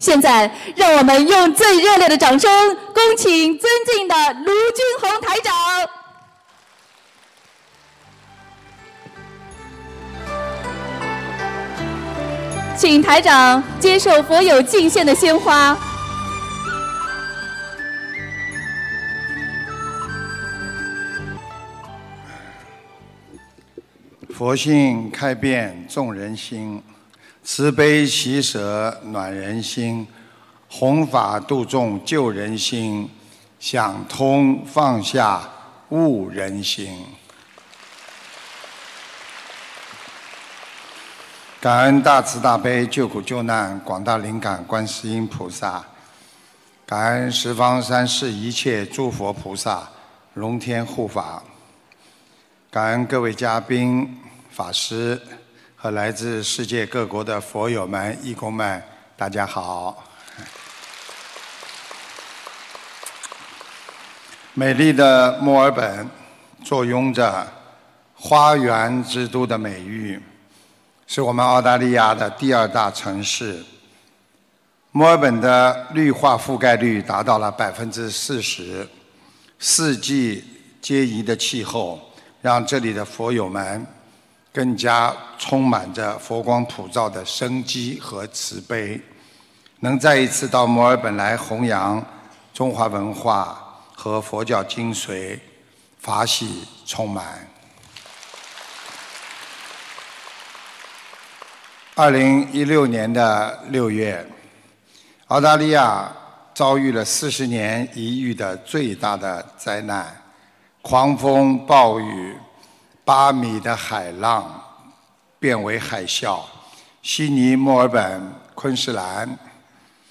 现在，让我们用最热烈的掌声，恭请尊敬的卢军宏台长。请台长接受佛友敬献的鲜花。佛性开遍众人心，慈悲喜舍暖人心，弘法度众救人心，想通放下悟人心。感恩大慈大悲救苦救难广大灵感观世音菩萨，感恩十方三世一切诸佛菩萨龙天护法，感恩各位嘉宾。法师和来自世界各国的佛友们、义工们，大家好！美丽的墨尔本坐拥着“花园之都”的美誉，是我们澳大利亚的第二大城市。墨尔本的绿化覆盖率达到了百分之四十，四季皆宜的气候让这里的佛友们。更加充满着佛光普照的生机和慈悲，能再一次到墨尔本来弘扬中华文化和佛教精髓，法喜充满。二零一六年的六月，澳大利亚遭遇了四十年一遇的最大的灾难——狂风暴雨。八米的海浪变为海啸，悉尼、墨尔本、昆士兰，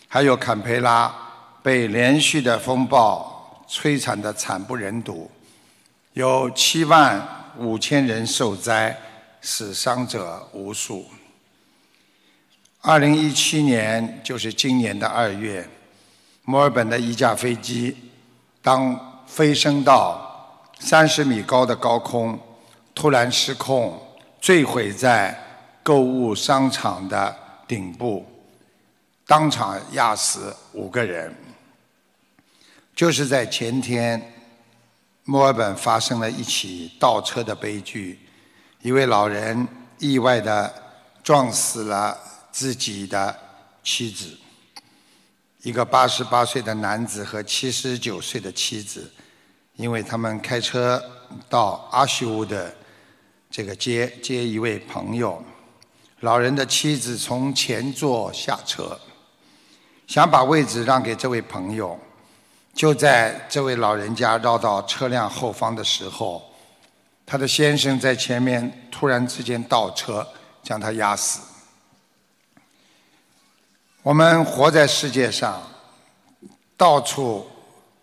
还有坎培拉被连续的风暴摧残的惨不忍睹，有七万五千人受灾，死伤者无数。二零一七年，就是今年的二月，墨尔本的一架飞机当飞升到三十米高的高空。突然失控，坠毁在购物商场的顶部，当场压死五个人。就是在前天，墨尔本发生了一起倒车的悲剧，一位老人意外的撞死了自己的妻子，一个八十八岁的男子和七十九岁的妻子，因为他们开车到阿修的。这个接接一位朋友，老人的妻子从前座下车，想把位置让给这位朋友。就在这位老人家绕到车辆后方的时候，他的先生在前面突然之间倒车，将他压死。我们活在世界上，到处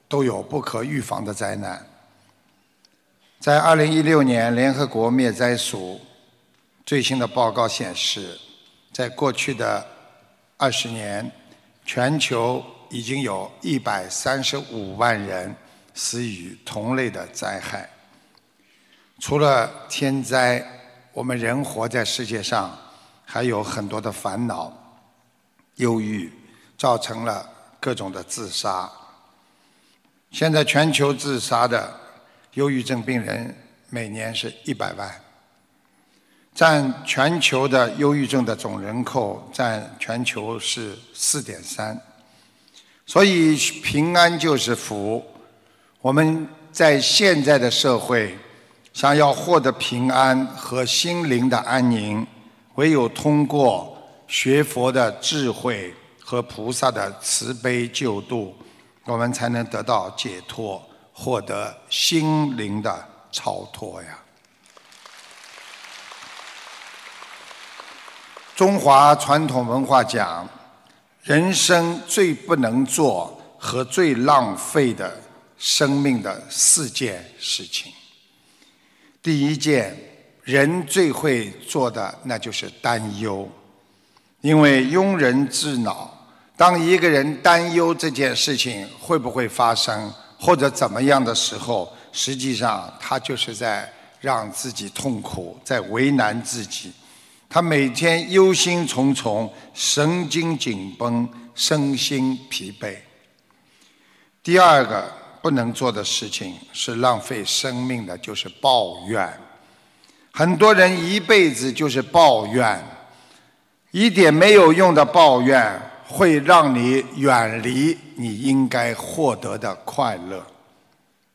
都有不可预防的灾难。在二零一六年，联合国灭灾署最新的报告显示，在过去的二十年，全球已经有一百三十五万人死于同类的灾害。除了天灾，我们人活在世界上还有很多的烦恼、忧郁，造成了各种的自杀。现在全球自杀的。忧郁症病人每年是一百万，占全球的忧郁症的总人口占全球是四点三，所以平安就是福。我们在现在的社会，想要获得平安和心灵的安宁，唯有通过学佛的智慧和菩萨的慈悲救度，我们才能得到解脱。获得心灵的超脱呀！中华传统文化讲，人生最不能做和最浪费的生命的四件事情。第一件，人最会做的那就是担忧，因为庸人自扰。当一个人担忧这件事情会不会发生？或者怎么样的时候，实际上他就是在让自己痛苦，在为难自己。他每天忧心忡忡，神经紧绷，身心疲惫。第二个不能做的事情是浪费生命的，就是抱怨。很多人一辈子就是抱怨，一点没有用的抱怨会让你远离你应该获得的快乐。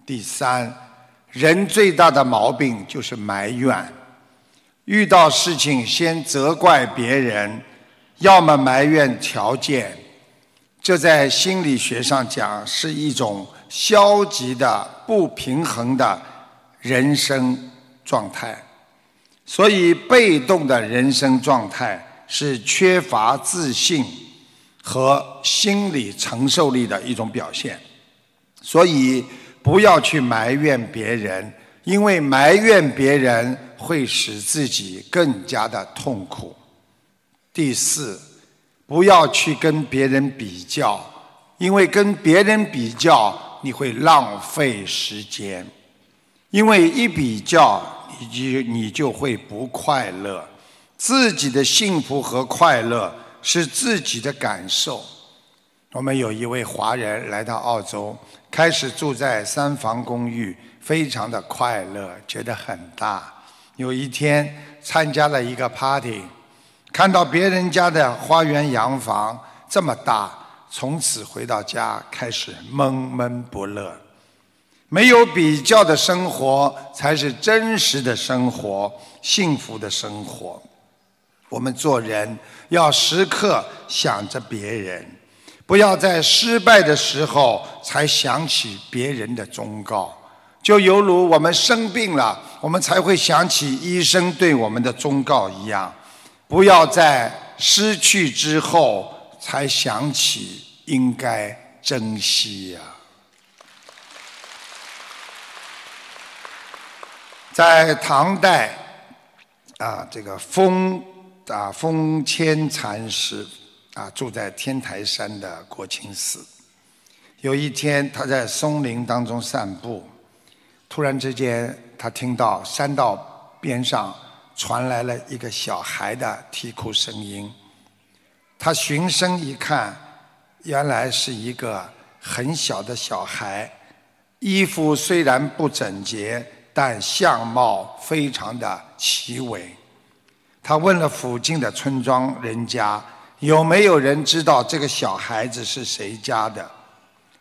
第三，人最大的毛病就是埋怨。遇到事情先责怪别人，要么埋怨条件，这在心理学上讲是一种消极的、不平衡的人生状态。所以，被动的人生状态是缺乏自信和心理承受力的一种表现。所以，不要去埋怨别人。因为埋怨别人会使自己更加的痛苦。第四，不要去跟别人比较，因为跟别人比较你会浪费时间。因为一比较，你就你就会不快乐。自己的幸福和快乐是自己的感受。我们有一位华人来到澳洲，开始住在三房公寓。非常的快乐，觉得很大。有一天参加了一个 party，看到别人家的花园洋房这么大，从此回到家开始闷闷不乐。没有比较的生活才是真实的生活，幸福的生活。我们做人要时刻想着别人，不要在失败的时候才想起别人的忠告。就犹如我们生病了，我们才会想起医生对我们的忠告一样，不要在失去之后才想起应该珍惜呀。在唐代，啊，这个风啊封谦禅师啊住在天台山的国清寺，有一天他在松林当中散步。突然之间，他听到山道边上传来了一个小孩的啼哭声音。他循声一看，原来是一个很小的小孩，衣服虽然不整洁，但相貌非常的奇伟。他问了附近的村庄人家，有没有人知道这个小孩子是谁家的？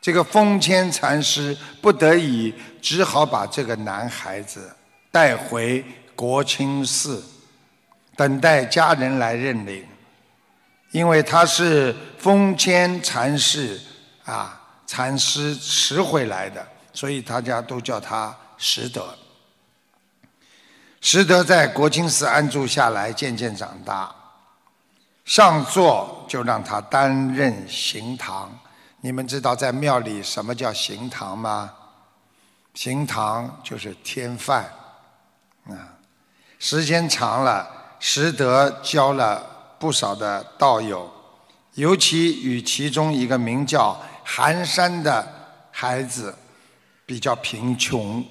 这个封谦禅师不得已，只好把这个男孩子带回国清寺，等待家人来认领。因为他是封谦禅师啊，禅师拾回来的，所以大家都叫他拾得。拾得在国清寺安住下来，渐渐长大。上座就让他担任行堂。你们知道在庙里什么叫行堂吗？行堂就是添饭，啊，时间长了，识得交了不少的道友，尤其与其中一个名叫寒山的孩子比较贫穷，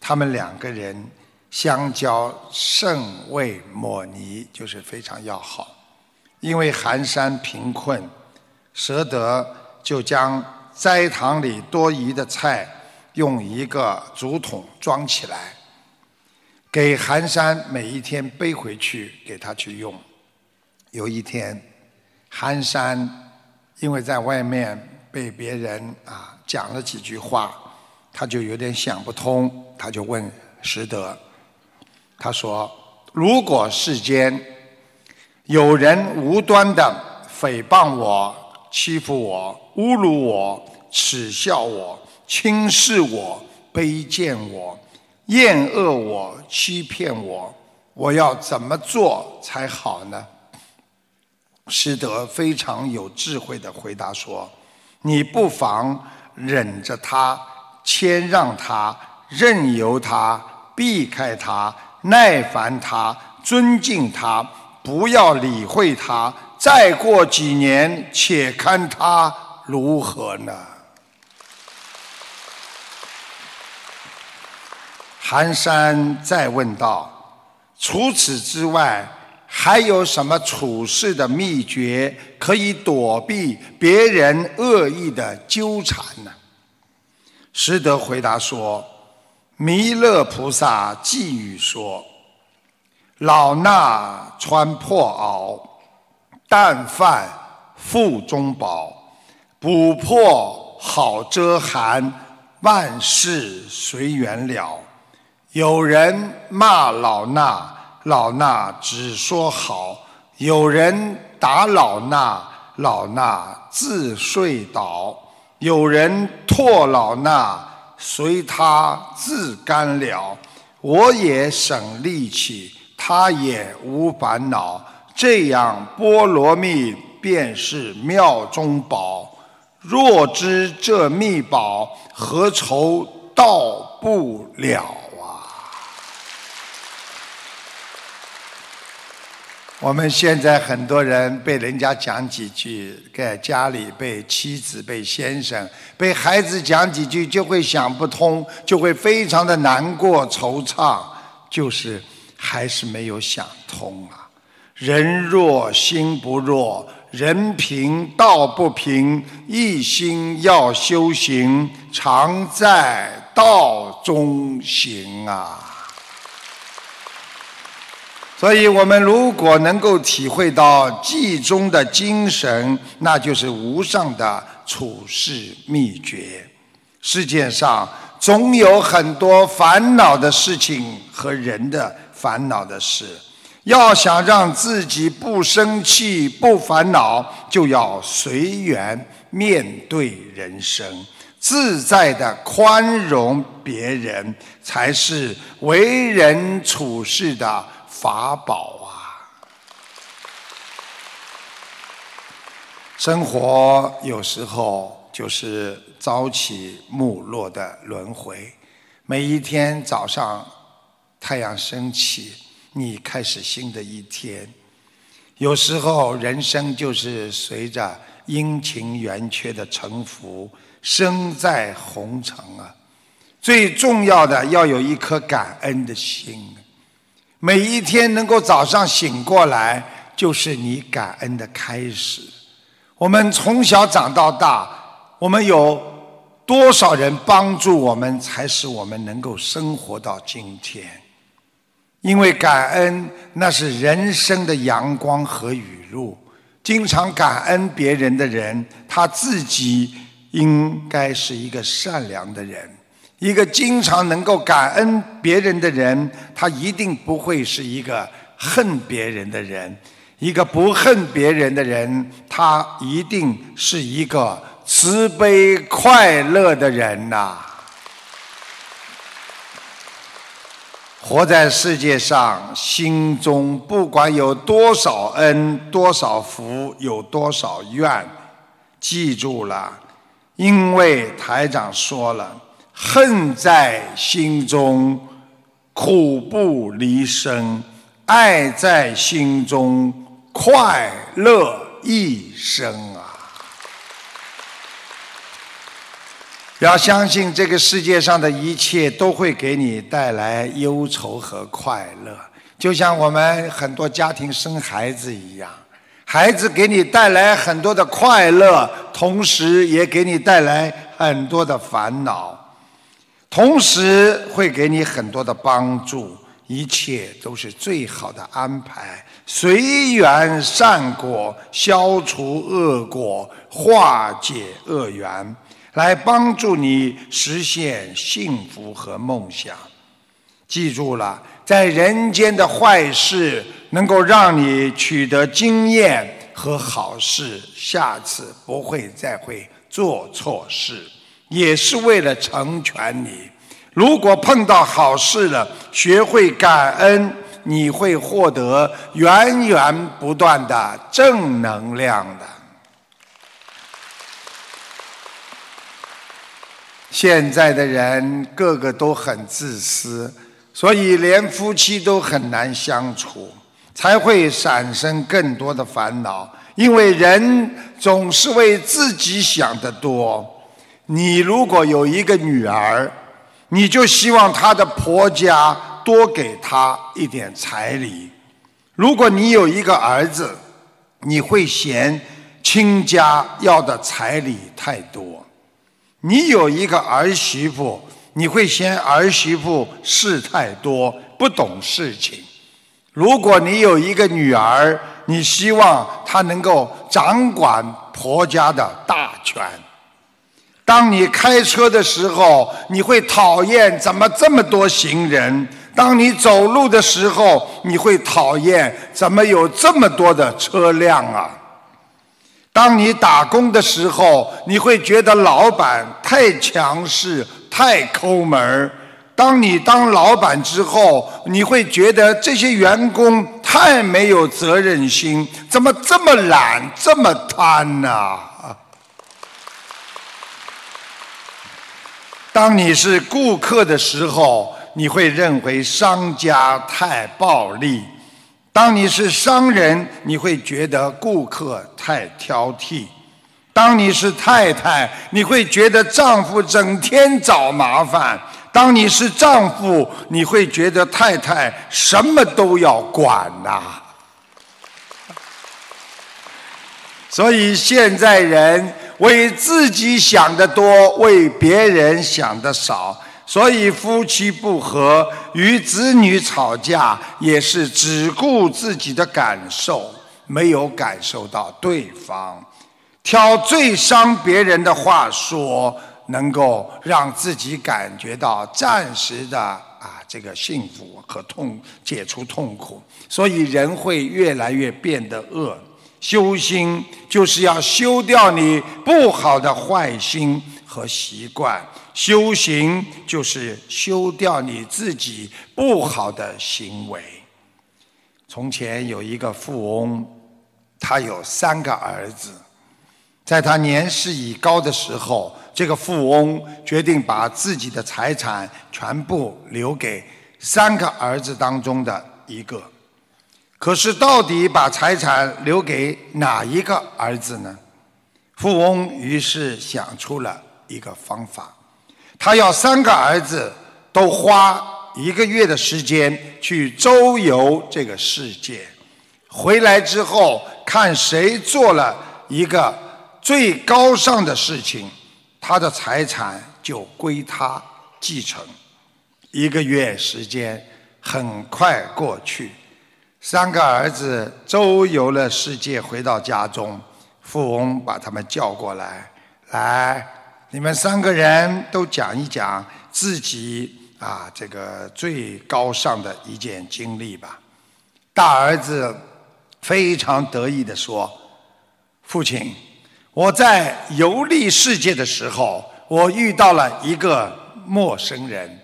他们两个人相交甚为莫逆，就是非常要好。因为寒山贫困，舍得。就将斋堂里多余的菜用一个竹筒装起来，给寒山每一天背回去给他去用。有一天，寒山因为在外面被别人啊讲了几句话，他就有点想不通，他就问拾得，他说：“如果世间有人无端的诽谤我。”欺负我、侮辱我、耻笑我、轻视我、卑贱我、厌恶我、欺骗我，我要怎么做才好呢？师德非常有智慧的回答说：“你不妨忍着他，谦让他，任由他，避开他，耐烦他，尊敬他，不要理会他。”再过几年，且看他如何呢？寒山再问道：“除此之外，还有什么处事的秘诀可以躲避别人恶意的纠缠呢？师德回答说：“弥勒菩萨寄语说，老衲穿破袄，但饭腹中饱，补破好遮寒，万事随缘了。有人骂老衲。”老衲只说好，有人打老衲，老衲自睡倒；有人唾老衲，随他自干了。我也省力气，他也无烦恼。这样波罗蜜便是妙中宝。若知这秘宝，何愁到不了？我们现在很多人被人家讲几句，在家里被妻子、被先生、被孩子讲几句，就会想不通，就会非常的难过、惆怅，就是还是没有想通啊。人弱心不弱，人平道不平，一心要修行，常在道中行啊。所以我们如果能够体会到记中的精神，那就是无上的处世秘诀。世界上总有很多烦恼的事情和人的烦恼的事，要想让自己不生气、不烦恼，就要随缘面对人生，自在的宽容别人，才是为人处事的。法宝啊！生活有时候就是朝起暮落的轮回。每一天早上，太阳升起，你开始新的一天。有时候人生就是随着阴晴圆缺的沉浮，生在红尘啊。最重要的要有一颗感恩的心。每一天能够早上醒过来，就是你感恩的开始。我们从小长到大，我们有多少人帮助我们，才使我们能够生活到今天？因为感恩，那是人生的阳光和雨露。经常感恩别人的人，他自己应该是一个善良的人。一个经常能够感恩别人的人，他一定不会是一个恨别人的人。一个不恨别人的人，他一定是一个慈悲快乐的人呐。活在世界上，心中不管有多少恩、多少福、有多少怨，记住了，因为台长说了。恨在心中，苦不离身；爱在心中，快乐一生啊！要相信这个世界上的一切都会给你带来忧愁和快乐，就像我们很多家庭生孩子一样，孩子给你带来很多的快乐，同时也给你带来很多的烦恼。同时会给你很多的帮助，一切都是最好的安排，随缘善果，消除恶果，化解恶缘，来帮助你实现幸福和梦想。记住了，在人间的坏事能够让你取得经验和好事，下次不会再会做错事。也是为了成全你。如果碰到好事了，学会感恩，你会获得源源不断的正能量的。现在的人个个都很自私，所以连夫妻都很难相处，才会产生更多的烦恼。因为人总是为自己想的多。你如果有一个女儿，你就希望她的婆家多给她一点彩礼。如果你有一个儿子，你会嫌亲家要的彩礼太多；你有一个儿媳妇，你会嫌儿媳妇事太多，不懂事情。如果你有一个女儿，你希望她能够掌管婆家的大权。当你开车的时候，你会讨厌怎么这么多行人；当你走路的时候，你会讨厌怎么有这么多的车辆啊。当你打工的时候，你会觉得老板太强势、太抠门；当你当老板之后，你会觉得这些员工太没有责任心，怎么这么懒、这么贪呢？当你是顾客的时候，你会认为商家太暴力；当你是商人，你会觉得顾客太挑剔；当你是太太，你会觉得丈夫整天找麻烦；当你是丈夫，你会觉得太太什么都要管呐。所以现在人。为自己想的多，为别人想的少，所以夫妻不和，与子女吵架，也是只顾自己的感受，没有感受到对方，挑最伤别人的话说，能够让自己感觉到暂时的啊这个幸福和痛，解除痛苦，所以人会越来越变得恶。修心就是要修掉你不好的坏心和习惯，修行就是修掉你自己不好的行为。从前有一个富翁，他有三个儿子，在他年事已高的时候，这个富翁决定把自己的财产全部留给三个儿子当中的一个。可是，到底把财产留给哪一个儿子呢？富翁于是想出了一个方法，他要三个儿子都花一个月的时间去周游这个世界，回来之后看谁做了一个最高尚的事情，他的财产就归他继承。一个月时间很快过去。三个儿子周游了世界，回到家中，富翁把他们叫过来，来，你们三个人都讲一讲自己啊这个最高尚的一件经历吧。大儿子非常得意地说：“父亲，我在游历世界的时候，我遇到了一个陌生人，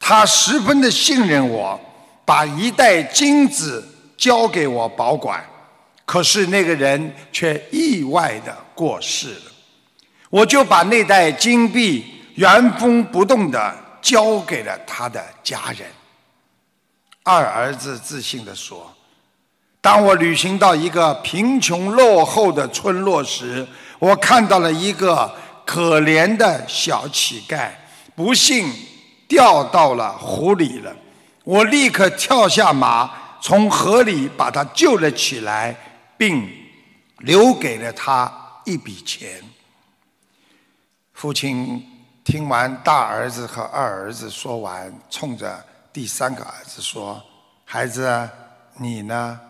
他十分的信任我，把一袋金子。”交给我保管，可是那个人却意外的过世了，我就把那袋金币原封不动的交给了他的家人。二儿子自信的说：“当我旅行到一个贫穷落后的村落时，我看到了一个可怜的小乞丐，不幸掉到了湖里了。我立刻跳下马。”从河里把他救了起来，并留给了他一笔钱。父亲听完大儿子和二儿子说完，冲着第三个儿子说：“孩子，你呢？”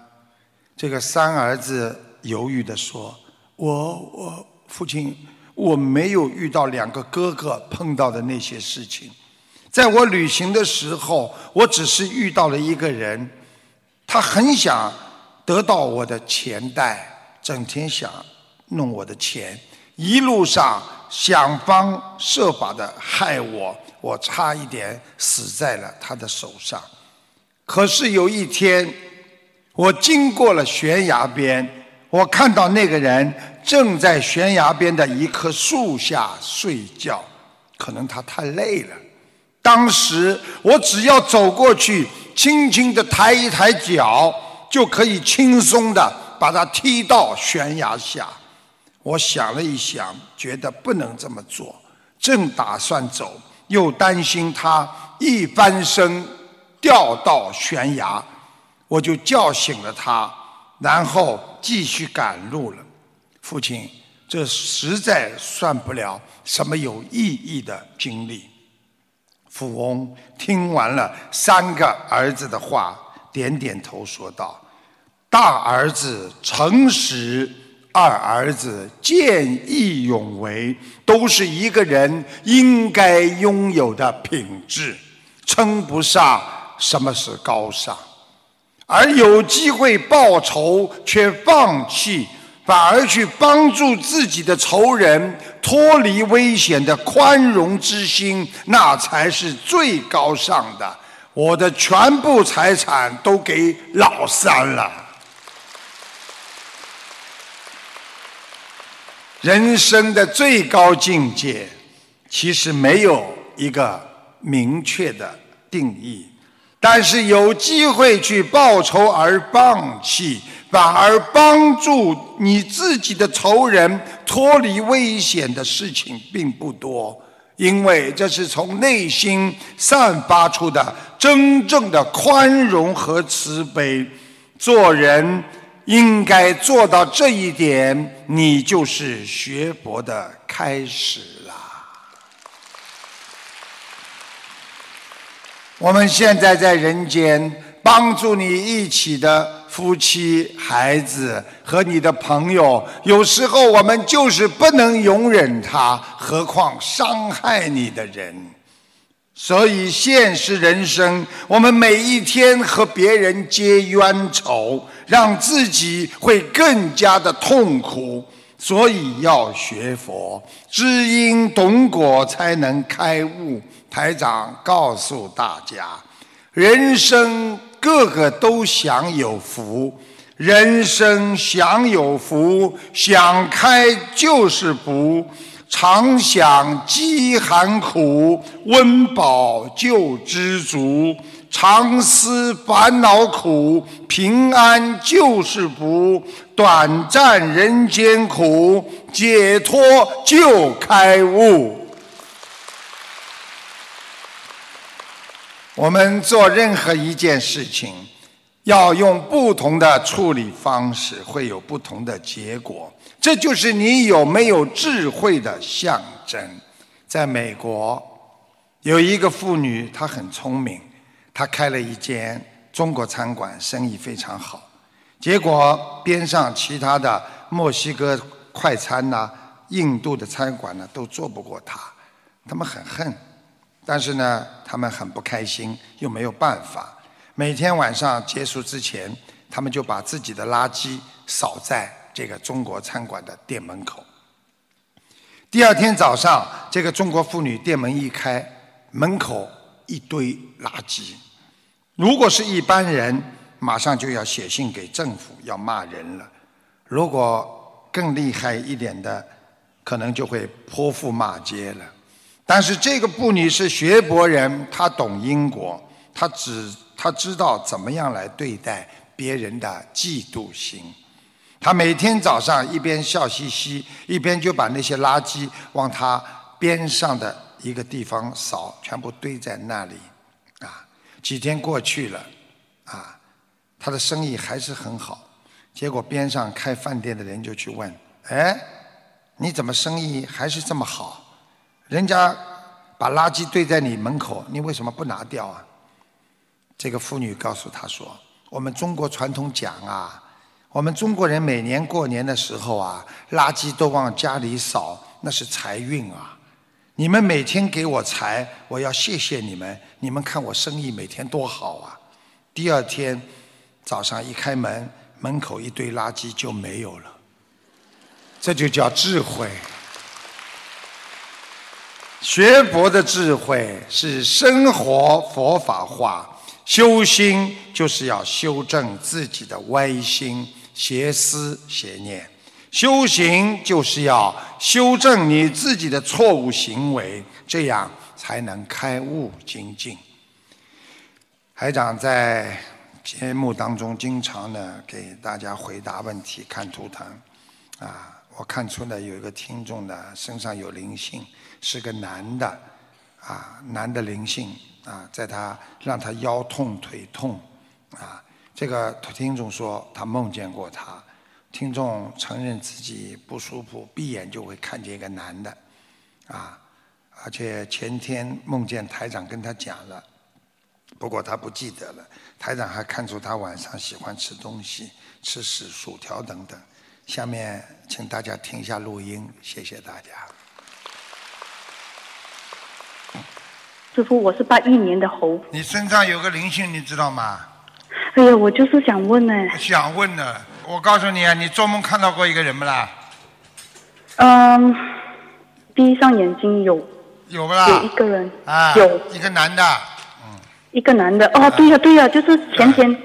这个三儿子犹豫地说：“我我父亲，我没有遇到两个哥哥碰到的那些事情。在我旅行的时候，我只是遇到了一个人。”他很想得到我的钱袋，整天想弄我的钱，一路上想方设法的害我，我差一点死在了他的手上。可是有一天，我经过了悬崖边，我看到那个人正在悬崖边的一棵树下睡觉，可能他太累了。当时我只要走过去。轻轻的抬一抬脚，就可以轻松的把他踢到悬崖下。我想了一想，觉得不能这么做，正打算走，又担心他一翻身掉到悬崖。我就叫醒了他，然后继续赶路了。父亲，这实在算不了什么有意义的经历。富翁听完了三个儿子的话，点点头说道：“大儿子诚实，二儿子见义勇为，都是一个人应该拥有的品质，称不上什么是高尚。而有机会报仇却放弃。”反而去帮助自己的仇人脱离危险的宽容之心，那才是最高尚的。我的全部财产都给老三了。人生的最高境界，其实没有一个明确的定义，但是有机会去报仇而放弃。反而帮助你自己的仇人脱离危险的事情并不多，因为这是从内心散发出的真正的宽容和慈悲。做人应该做到这一点，你就是学佛的开始啦。我们现在在人间，帮助你一起的。夫妻、孩子和你的朋友，有时候我们就是不能容忍他，何况伤害你的人。所以，现实人生，我们每一天和别人结冤仇，让自己会更加的痛苦。所以要学佛，知因懂果，才能开悟。台长告诉大家，人生。个个都享有福，人生享有福，想开就是福。常想饥寒苦，温饱就知足；常思烦恼苦，平安就是福。短暂人间苦，解脱就开悟。我们做任何一件事情，要用不同的处理方式，会有不同的结果。这就是你有没有智慧的象征。在美国，有一个妇女，她很聪明，她开了一间中国餐馆，生意非常好。结果边上其他的墨西哥快餐呐、印度的餐馆呢，都做不过她，他们很恨。但是呢，他们很不开心，又没有办法。每天晚上结束之前，他们就把自己的垃圾扫在这个中国餐馆的店门口。第二天早上，这个中国妇女店门一开，门口一堆垃圾。如果是一般人，马上就要写信给政府，要骂人了。如果更厉害一点的，可能就会泼妇骂街了。但是这个布女是学博人，她懂因果，她只她知道怎么样来对待别人的嫉妒心。她每天早上一边笑嘻嘻，一边就把那些垃圾往她边上的一个地方扫，全部堆在那里。啊，几天过去了，啊，她的生意还是很好。结果边上开饭店的人就去问：“哎，你怎么生意还是这么好？”人家把垃圾堆在你门口，你为什么不拿掉啊？这个妇女告诉他说：“我们中国传统讲啊，我们中国人每年过年的时候啊，垃圾都往家里扫，那是财运啊。你们每天给我财，我要谢谢你们。你们看我生意每天多好啊！第二天早上一开门，门口一堆垃圾就没有了。这就叫智慧。”学佛的智慧是生活佛法化，修心就是要修正自己的歪心、邪思、邪念。修行就是要修正你自己的错误行为，这样才能开悟精进。海长在节目当中经常呢给大家回答问题，看图腾啊，我看出呢有一个听众呢身上有灵性。是个男的，啊，男的灵性啊，在他让他腰痛腿痛，啊，这个听众说他梦见过他，听众承认自己不舒服，闭眼就会看见一个男的，啊，而且前天梦见台长跟他讲了，不过他不记得了。台长还看出他晚上喜欢吃东西，吃屎、薯条等等。下面请大家听一下录音，谢谢大家。师傅，我是八一年的猴。你身上有个灵性，你知道吗？哎呀，我就是想问呢。想问呢，我告诉你啊，你做梦看到过一个人不啦？嗯，闭上眼睛有有不啦？有一个人，啊，有一个男的，嗯一个男的。哦，对呀对呀，就是前天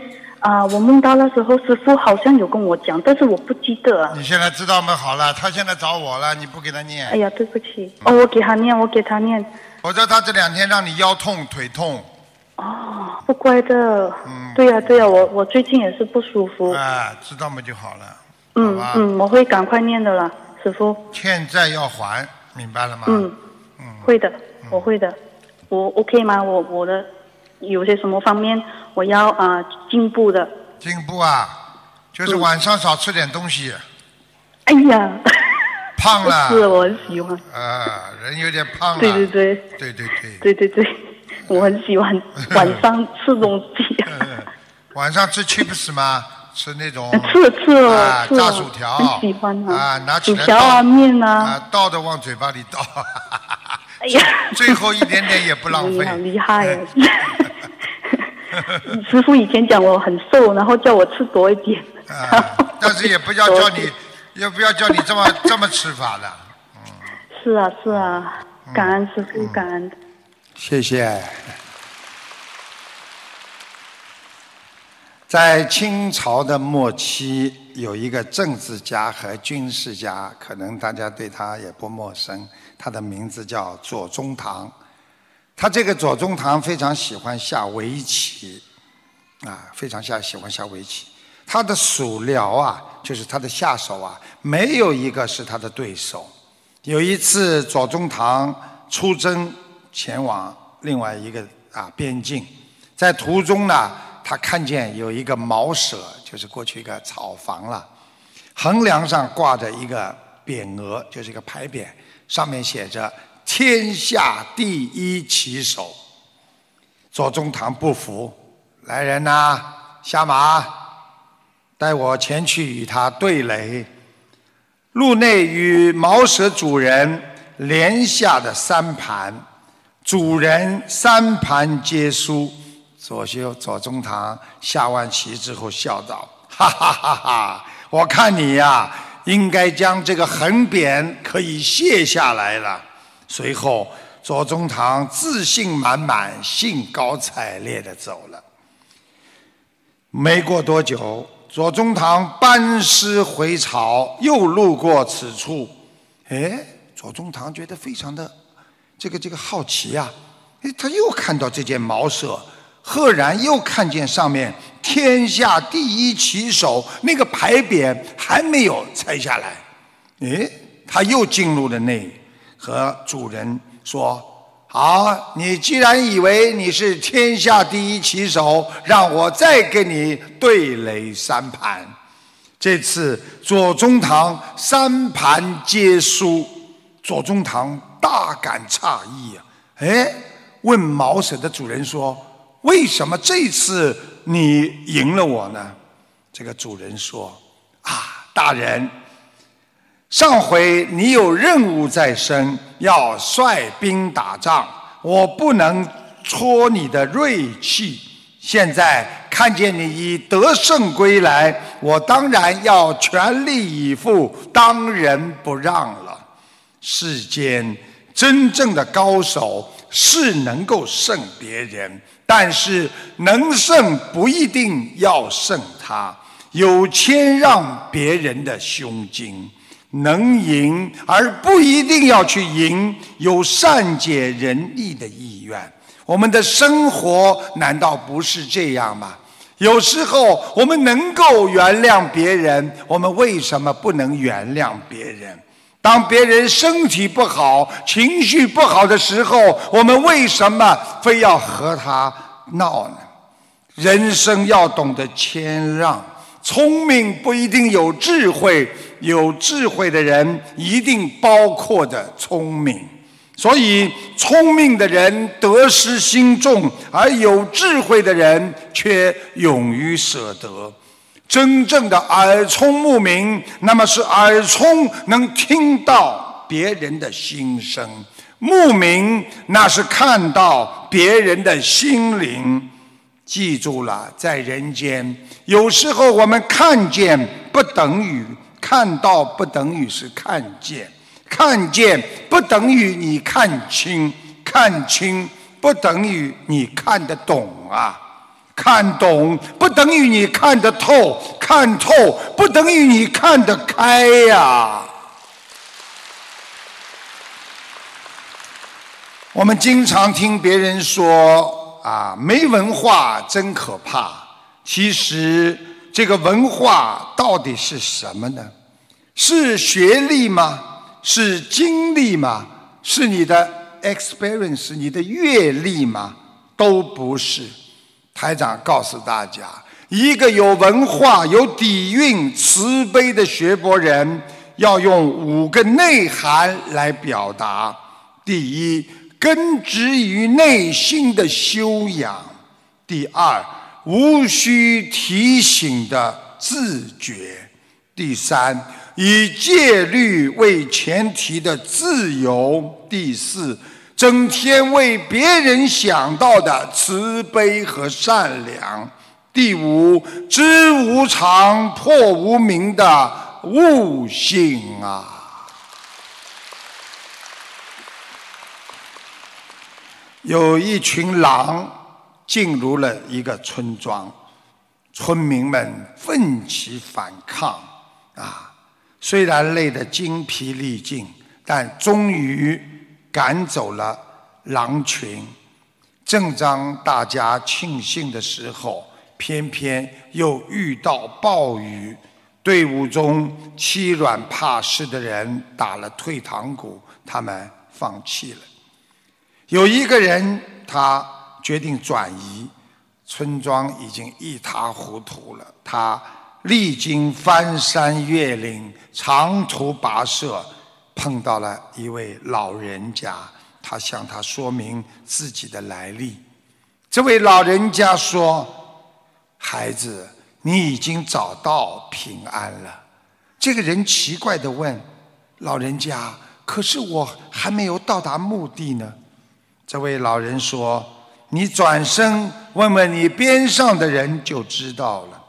啊，我梦到那时候师傅好像有跟我讲，但是我不记得啊。你现在知道吗？好了，他现在找我了，你不给他念，哎呀，对不起。哦，我给他念，我给他念。否则他这两天让你腰痛腿痛，哦，不乖的。嗯对呀对呀，我我最近也是不舒服。啊，知道嘛就好了，嗯嗯，我会赶快念的了，师傅。欠债要还，明白了吗？嗯，会的，我会的。我 OK 吗？我我的有些什么方面我要啊、进步的？进步啊，就是晚上少吃点东西，哎呀，胖了。是，我很喜欢。啊，人有点胖了。对对对。对对对。对对对，我很喜欢晚上吃东西。晚上吃 chips 吗？吃那种。吃吃吃。炸薯条。很喜欢啊。啊，拿薯条啊，面啊。倒的往嘴巴里倒。哎呀。最后一点点也不浪费。好厉害。师傅以前讲我很瘦，然后叫我吃多一点。但是也不要叫你 也不要叫你这么这么吃法的。是啊是啊，感恩师傅，感恩。谢谢。在清朝的末期，有一个政治家和军事家，可能大家对他也不陌生。他的名字叫左宗棠。他这个左宗棠非常喜欢下围棋，啊，非常下喜欢下围棋。他的属僚啊，就是他的下手啊，没有一个是他的对手。有一次，左宗棠出征前往另外一个啊边境，在途中呢，他看见有一个茅舍，就是过去一个草房了，横梁上挂着一个匾额，就是一个牌匾，上面写着“天下第一棋手”。左宗棠不服，来人呐、下马，带我前去与他对垒。路内与茅舍主人连下的三盘，主人三盘皆输。左修左宗棠下完棋之后笑道：“哈哈哈哈！我看你呀、应该将这个横匾可以卸下来了。”随后，左宗棠自信满满、兴高采烈地走了。没过多久，左宗棠班师回朝，又路过此处。哎，左宗棠觉得非常的这个这个好奇呀、哎，他又看到这件茅舍，赫然又看见上面“天下第一棋手”那个牌匾还没有拆下来。哎，他又进入了内，和主人说：“好，你既然以为你是天下第一棋手，让我再跟你对垒三盘。”这次左宗棠三盘皆输，左宗棠大感诧异啊！哎，问茅舍的主人说：“为什么这次你赢了我呢？”这个主人说：“啊，大人，上回你有任务在身，要率兵打仗，我不能戳你的锐气。现在看见你已得胜归来，我当然要全力以赴，当仁不让了。世间真正的高手是能够胜别人，但是能胜不一定要胜他，有谦让别人的胸襟。能赢而不一定要去赢，有善解人意的意愿。我们的生活难道不是这样吗？有时候我们能够原谅别人，我们为什么不能原谅别人？当别人身体不好、情绪不好的时候，我们为什么非要和他闹呢？人生要懂得谦让，聪明不一定有智慧，有智慧的人一定包括着聪明。所以，聪明的人得失心重，而有智慧的人却勇于舍得。真正的耳聪目明，那么是耳聪能听到别人的心声，目明那是看到别人的心灵。记住了，在人间，有时候我们看见不等于看到，不等于是看见。看见不等于你看清，看清不等于你看得懂啊！看懂不等于你看得透，看透不等于你看得开呀！我们经常听别人说啊，没文化真可怕。其实这个文化到底是什么呢？是学历吗？是经历吗？是你的 experience，你的阅历吗？都不是。台长告诉大家，一个有文化、有底蕴、慈悲的学博人，要用五个内涵来表达：第一，根植于内心的修养；第二，无需提醒的自觉；第三。以戒律为前提的自由，第四，整天为别人想到的慈悲和善良，第五，知无常破无明的悟性啊！有一群狼进入了一个村庄，村民们奋起反抗啊！虽然累得精疲力尽，但终于赶走了狼群。正当大家庆幸的时候，偏偏又遇到暴雨，队伍中欺软怕事的人打了退堂鼓，他们放弃了。有一个人，他决定转移，村庄已经一塌糊涂了。他。历经翻山越岭、长途跋涉，碰到了一位老人家。他向他说明自己的来历。这位老人家说：“孩子，你已经找到平安了。”这个人奇怪地问：“老人家，可是我还没有到达目的呢？”这位老人说：“你转身问问你边上的人就知道了。”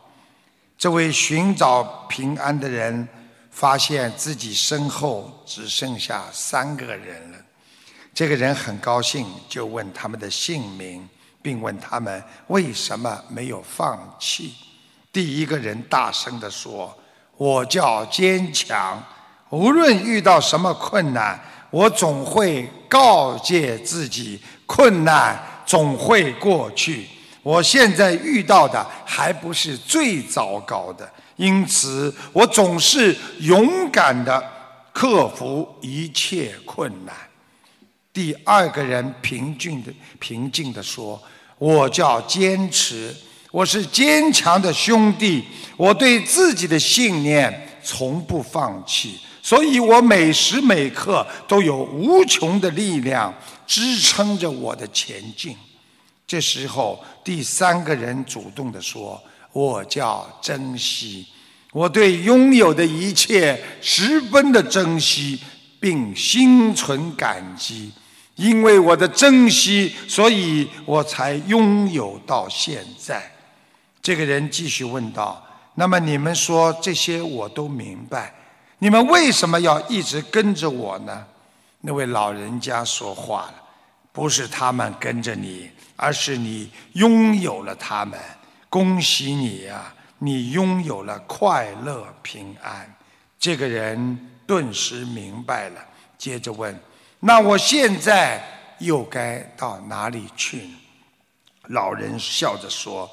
这位寻找平安的人发现自己身后只剩下三个人了。这个人很高兴，就问他们的姓名，并问他们为什么没有放弃。第一个人大声地说：“我叫坚强，无论遇到什么困难，我总会告诫自己，困难总会过去。”我现在遇到的还不是最糟糕的，因此我总是勇敢的克服一切困难。第二个人平静的平静的说：“我叫坚持，我是坚强的兄弟，我对自己的信念从不放弃，所以我每时每刻都有无穷的力量支撑着我的前进。”这时候，第三个人主动地说：“我叫珍惜，我对拥有的一切十分的珍惜，并心存感激。因为我的珍惜，所以我才拥有到现在。”这个人继续问道：“那么你们说这些我都明白，你们为什么要一直跟着我呢？”那位老人家说话了：“不是他们跟着你。”而是你拥有了他们，恭喜你呀！你拥有了快乐平安。这个人顿时明白了，接着问：“那我现在又该到哪里去？”老人笑着说：“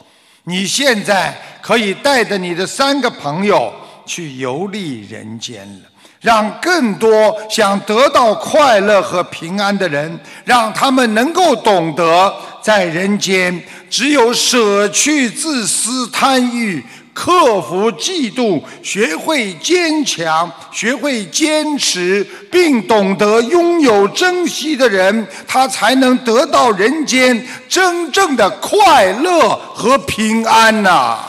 你现在可以带着你的三个朋友去游历人间了。让更多想得到快乐和平安的人，让他们能够懂得，在人间只有舍去自私贪欲。克服嫉妒，学会坚强，学会坚持，并懂得拥有珍惜的人，他才能得到人间真正的快乐和平安呐。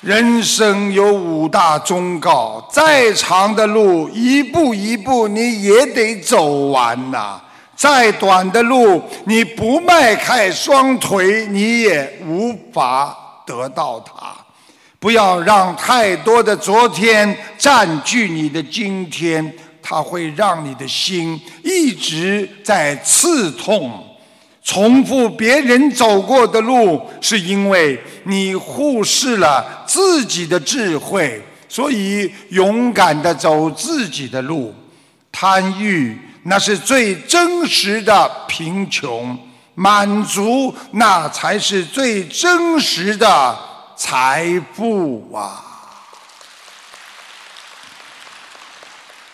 人生有五大忠告，再长的路，一步一步你也得走完呐。再短的路，你不迈开双腿，你也无法得到它。不要让太多的昨天占据你的今天，它会让你的心一直在刺痛。重复别人走过的路，是因为你忽视了自己的智慧。所以，勇敢的走自己的路，贪欲。那是最真实的贫穷，满足那才是最真实的财富啊！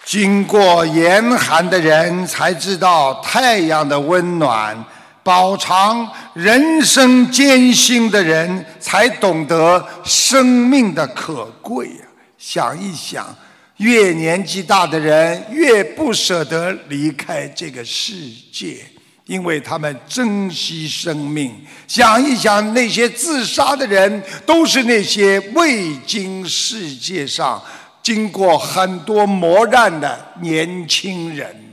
经过严寒的人才知道太阳的温暖，饱尝人生艰辛的人才懂得生命的可贵呀！想一想。越年纪大的人越不舍得离开这个世界，因为他们珍惜生命。想一想，那些自杀的人，都是那些未经世界上经过很多磨难的年轻人。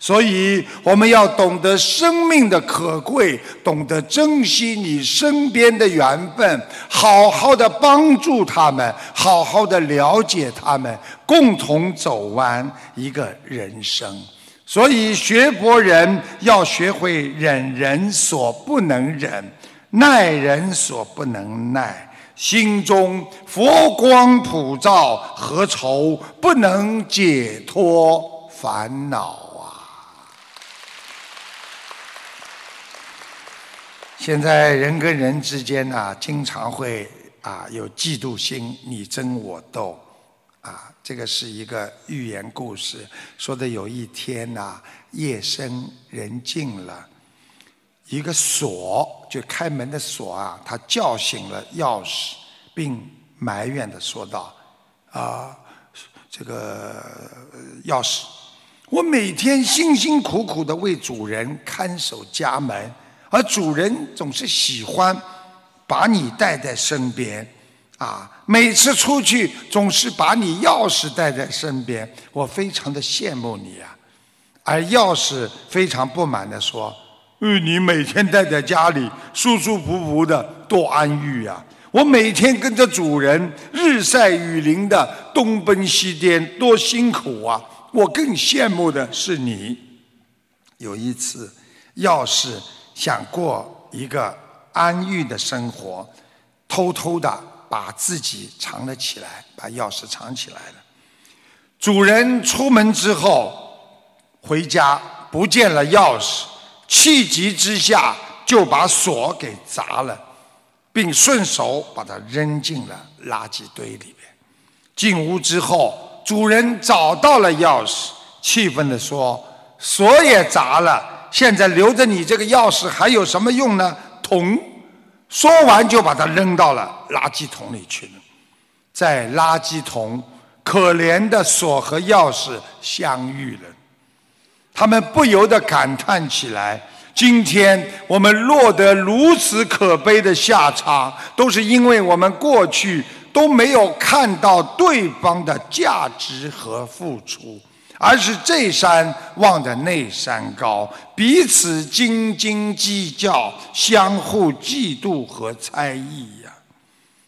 所以，我们要懂得生命的可贵，懂得珍惜你身边的缘分，好好的帮助他们，好好的了解他们，共同走完一个人生。所以，学佛人要学会忍人所不能忍，耐人所不能耐，心中佛光普照，何愁不能解脱烦恼？现在人跟人之间呢，经常会啊有嫉妒心，你争我斗，啊，这个是一个寓言故事，说的有一天呐，夜深人静了，一个锁就开门的锁啊，他叫醒了钥匙，并埋怨的说道：“啊，这个钥匙，我每天辛辛苦苦的为主人看守家门。”而主人总是喜欢把你带在身边，啊，每次出去总是把你钥匙带在身边，我非常的羡慕你啊。而钥匙非常不满的说：“嗯，你每天待在家里，舒舒服服的，多安逸啊！我每天跟着主人日晒雨淋的东奔西颠，多辛苦啊！我更羡慕的是你。”有一次，钥匙。想过一个安逸的生活，偷偷的把自己藏了起来，把钥匙藏起来了。主人出门之后回家不见了钥匙，气急之下就把锁给砸了，并顺手把它扔进了垃圾堆里面。进屋之后，主人找到了钥匙，气愤地说：“锁也砸了。”现在留着你这个钥匙还有什么用呢？桶，说完就把它扔到了垃圾桶里去了。在垃圾桶，可怜的锁和钥匙相遇了，他们不由得感叹起来：今天我们落得如此可悲的下场，都是因为我们过去都没有看到对方的价值和付出。而是这山望着那山高，彼此斤斤计较，相互嫉妒和猜疑呀。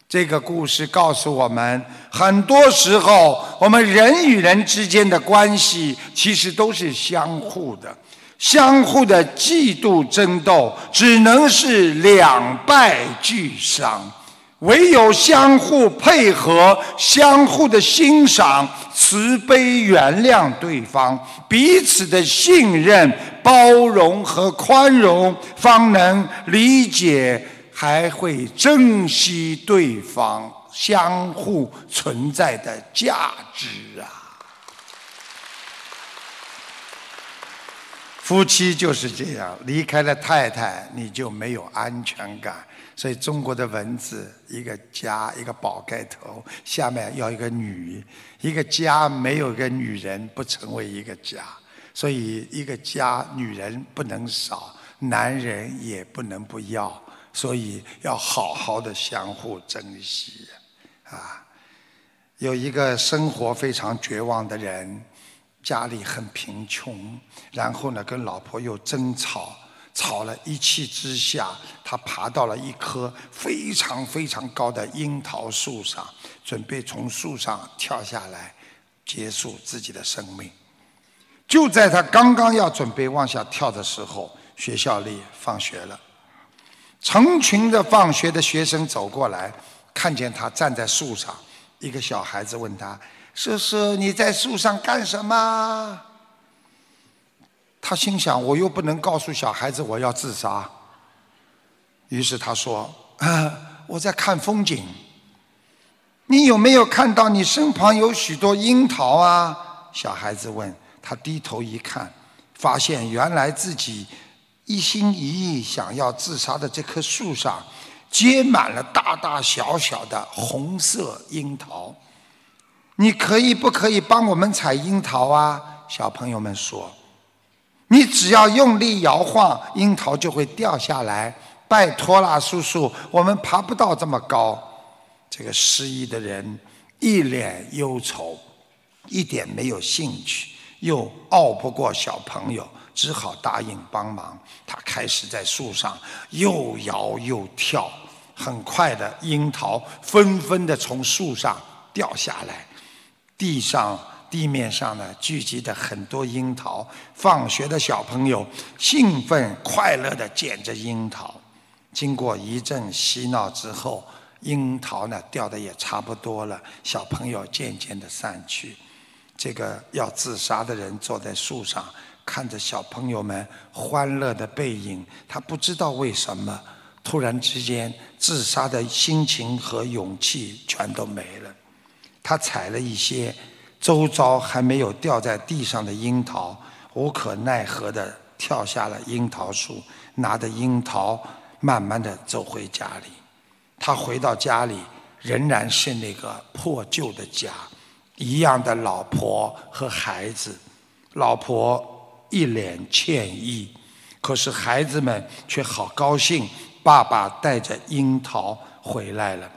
这个故事告诉我们，很多时候我们人与人之间的关系其实都是相互的，相互的嫉妒争斗只能是两败俱伤。唯有相互配合、相互的欣赏、慈悲原谅对方，彼此的信任、包容和宽容，方能理解，还会珍惜对方，相互存在的价值啊！夫妻就是这样，离开了太太，你就没有安全感。所以中国的文字，一个家，一个宝盖头，下面要一个女，一个家没有一个女人，不成为一个家。所以一个家，女人不能少，男人也不能不要。所以要好好的相互珍惜，啊，有一个生活非常绝望的人，家里很贫穷，然后呢跟老婆又争吵，吵了一气之下，他爬到了一棵非常非常高的樱桃树上，准备从树上跳下来，结束自己的生命。就在他刚刚要准备往下跳的时候，学校里放学了。成群的放学的学生走过来，看见他站在树上。一个小孩子问他：“叔叔，你在树上干什么？”他心想：“我又不能告诉小孩子我要自杀。”于是他说：“啊，我在看风景。你有没有看到你身旁有许多樱桃啊？”小孩子问他，低头一看，发现原来自己。一心一意想要自杀的这棵树上，结满了大大小小的红色樱桃。你可以不可以帮我们采樱桃啊？小朋友们说：“你只要用力摇晃，樱桃就会掉下来。”拜托啦，叔叔，我们爬不到这么高。这个失意的人一脸忧愁，一点没有兴趣，又拗不过小朋友。只好答应帮忙。他开始在树上又摇又跳，很快的樱桃纷纷的从树上掉下来，地上地面上呢聚集着很多樱桃。放学的小朋友兴奋快乐的捡着樱桃。经过一阵嬉闹之后，樱桃呢掉的也差不多了，小朋友渐渐的散去。这个要自杀的人坐在树上。看着小朋友们欢乐的背影，他不知道为什么，突然之间自杀的心情和勇气全都没了。他采了一些周遭还没有掉在地上的樱桃，无可奈何的跳下了樱桃树，拿着樱桃慢慢的走回家里。他回到家里，仍然是那个破旧的家，一样的老婆和孩子，老婆。一脸歉意，可是孩子们却好高兴，爸爸带着樱桃回来了。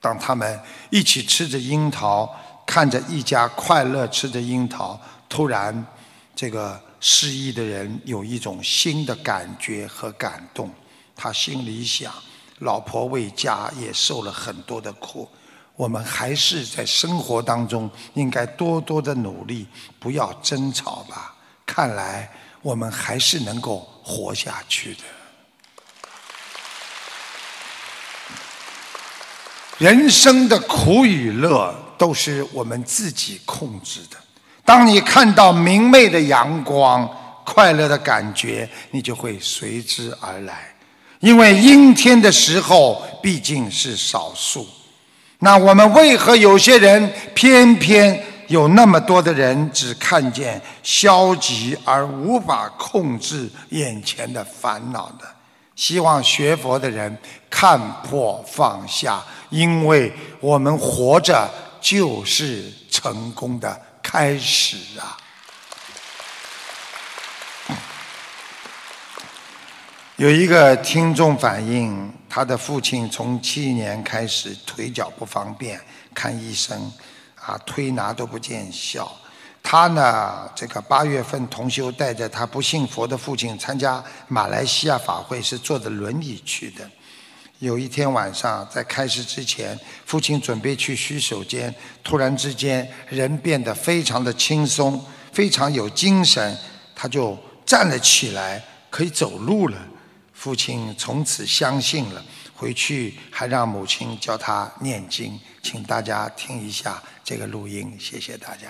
当他们一起吃着樱桃，看着一家快乐吃着樱桃，突然，这个失忆的人有一种新的感觉和感动。他心里想：老婆为家也受了很多的苦，我们还是在生活当中应该多多的努力，不要争吵吧。看来我们还是能够活下去的。人生的苦与乐都是我们自己控制的。当你看到明媚的阳光、快乐的感觉，你就会随之而来。因为阴天的时候毕竟是少数。那我们为何有些人偏偏？有那么多的人只看见消极而无法控制眼前的烦恼的，希望学佛的人看破放下，因为我们活着就是成功的开始啊！有一个听众反映，他的父亲从七年开始腿脚不方便，看医生。啊，推拿都不见效。他呢，这个八月份同修带着他不信佛的父亲参加马来西亚法会，是坐着轮椅去的。有一天晚上，在开始之前，父亲准备去洗手间，突然之间人变得非常的轻松，非常有精神，他就站了起来，可以走路了。父亲从此相信了，回去还让母亲教他念经，请大家听一下。这个录音，谢谢大家。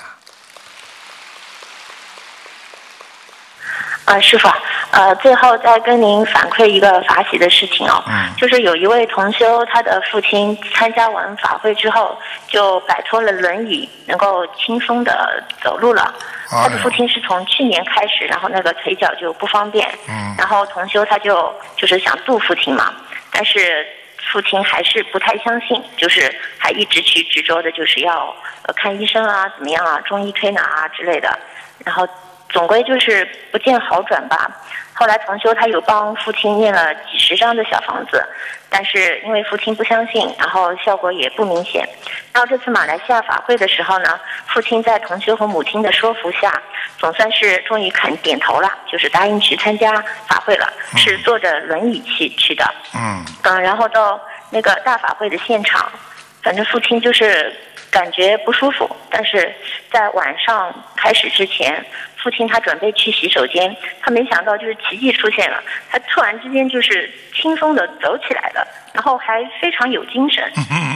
啊，师傅，呃，最后再跟您反馈一个法喜的事情哦，嗯。就是有一位同修，他的父亲参加完法会之后，就摆脱了轮椅，能够轻松的走路了。他的父亲是从去年开始，然后那个腿脚就不方便，嗯。然后同修他就就是想度父亲嘛，但是父亲还是不太相信，就是还一直去执着的，就是要呃看医生啊，怎么样啊，中医推拿啊之类的，然后总归就是不见好转吧。后来重修他有帮父亲念了几十张的小房子，但是因为父亲不相信，然后效果也不明显。到这次马来西亚法会的时候呢，父亲在同修和母亲的说服下，总算是终于肯点头了，就是答应去参加法会了，是坐着轮椅去去的。嗯嗯，然后到那个大法会的现场，反正父亲就是感觉不舒服，但是在晚上开始之前，父亲他准备去洗手间，他没想到就是奇迹出现了，他突然之间就是轻松的走起来了，然后还非常有精神。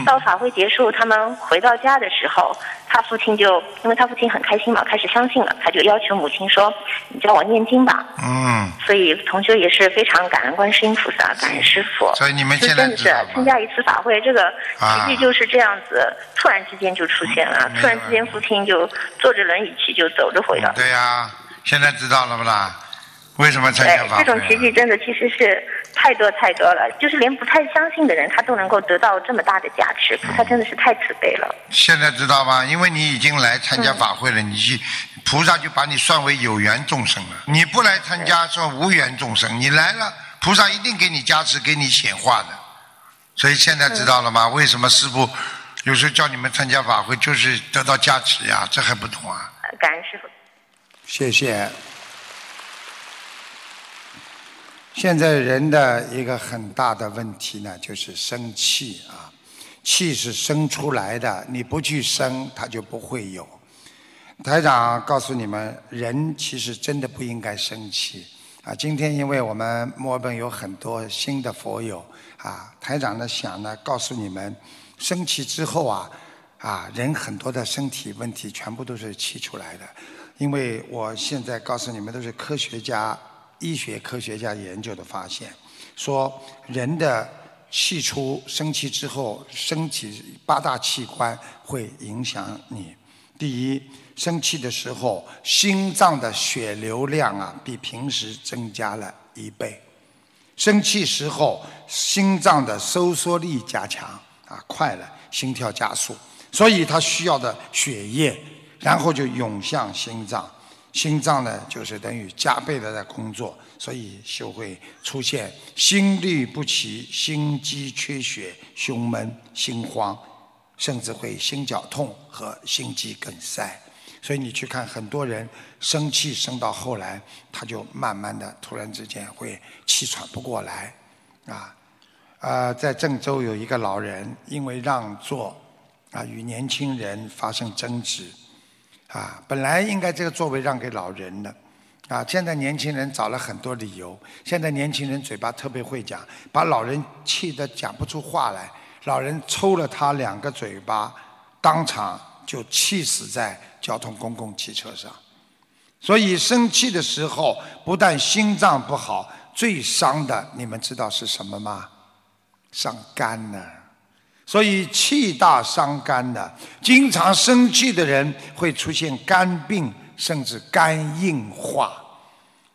到法会结束，他们回到家的时候，他父亲就因为他父亲很开心嘛，开始相信了，他就要求母亲说：“你教我念经吧。”嗯，所以同学也是非常感恩观世音菩萨，感恩师傅。所以你们现在是？参加一次法会，这个啊奇迹就是这样子，突然之间就出现了，嗯突然之间父亲就坐着轮椅去就走着回了。对呀、现在知道了不啦？为什么参加法，会？这种奇迹真的其实是太多太多了，就是连不太相信的人，他都能够得到这么大的加持，菩萨真的是太慈悲了。现在知道吗？因为你已经来参嗯加法会了，你去菩萨就把你算为有缘众生了。你不来参加算无缘众生，你来了，菩萨一定给你加持，给你显化的。所以现在知道了吗？为什么师傅有时候叫你们参加法会，就是得到加持呀？这还不懂啊？呃感恩师傅。谢谢。现在人的一个很大的问题呢，就是生气啊，气是生出来的，你不去生，它就不会有。台长告诉你们，人其实真的不应该生气啊。今天因为我们墨尔本有很多新的佛友啊，台长呢想呢告诉你们，生气之后啊啊，人很多的身体问题全部都是气出来的。因为我现在告诉你们，都是科学家、医学科学家研究的发现，说人的气出生气之后，身体八大器官会影响你。第一，生气的时候，心脏的血流量啊，比平时增加了一倍。生气时候，心脏的收缩力加强啊，快了，心跳加速，所以它需要的血液，然后就涌向心脏，心脏呢就是等于加倍的在工作，所以就会出现心律不齐、心肌缺血、胸闷、心慌，甚至会心绞痛和心肌梗塞。所以你去看很多人生气生到后来，他就慢慢的突然之间会气喘不过来，啊，呃，在郑州有一个老人因为让座，啊，与年轻人发生争执，啊，本来应该这个座位让给老人的，啊，现在年轻人找了很多理由，现在年轻人嘴巴特别会讲，把老人气得讲不出话来，老人抽了他两个嘴巴，当场就气死在交通公共汽车上。所以生气的时候，不但心脏不好，最伤的你们知道是什么吗？伤肝呢。所以气大伤肝的，经常生气的人会出现肝病，甚至肝硬化。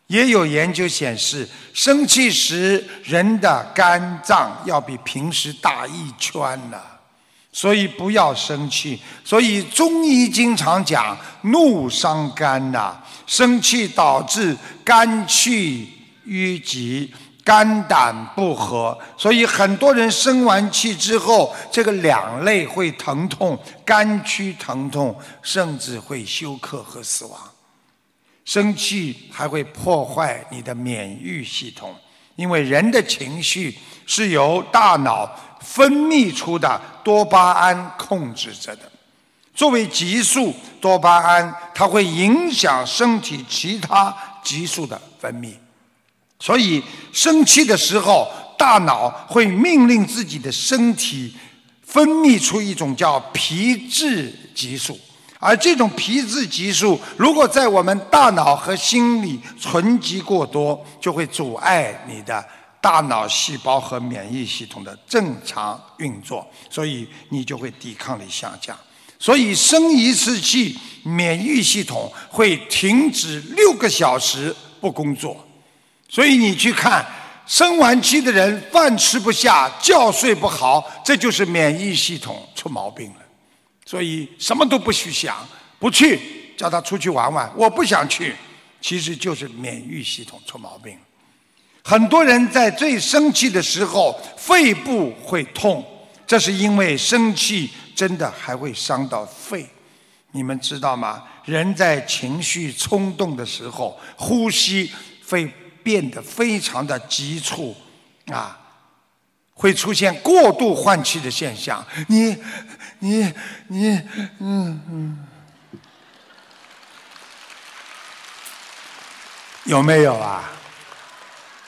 也有研究显示，生气时人的肝脏要比平时大一圈呢。所以不要生气。所以中医经常讲怒伤肝呐、生气导致肝气郁积。肝胆不和，所以很多人生完气之后，这个两肋会疼痛，肝区疼痛，甚至会休克和死亡。生气还会破坏你的免疫系统，因为人的情绪是由大脑分泌出的多巴胺控制着的。作为激素，多巴胺它会影响身体其他激素的分泌。所以生气的时候，大脑会命令自己的身体分泌出一种叫皮质激素，而这种皮质激素，如果在我们大脑和心里存积过多，就会阻碍你的大脑细胞和免疫系统的正常运作，所以你就会抵抗力下降。所以生一次气，免疫系统会停止六个小时不工作。所以你去看，生完气的人饭吃不下，觉睡不好，这就是免疫系统出毛病了。所以什么都不许想，不去叫他出去玩玩，我不想去，其实就是免疫系统出毛病。很多人在最生气的时候，肺部会痛，这是因为生气真的还会伤到肺。你们知道吗？人在情绪冲动的时候，呼吸会变得非常的急促，啊。会出现过度换气的现象。你，你，你，嗯嗯，有没有啊？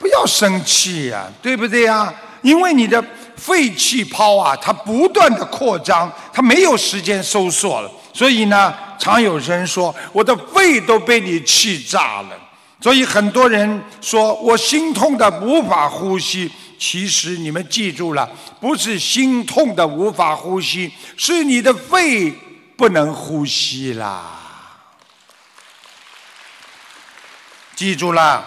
不要生气呀，对不对呀？因为你的肺气泡啊，它不断的扩张，它没有时间收缩了。所以呢，常有人说，我的肺都被你气炸了。所以很多人说我心痛的无法呼吸。其实你们记住了，不是心痛的无法呼吸，是你的肺不能呼吸啦。记住了，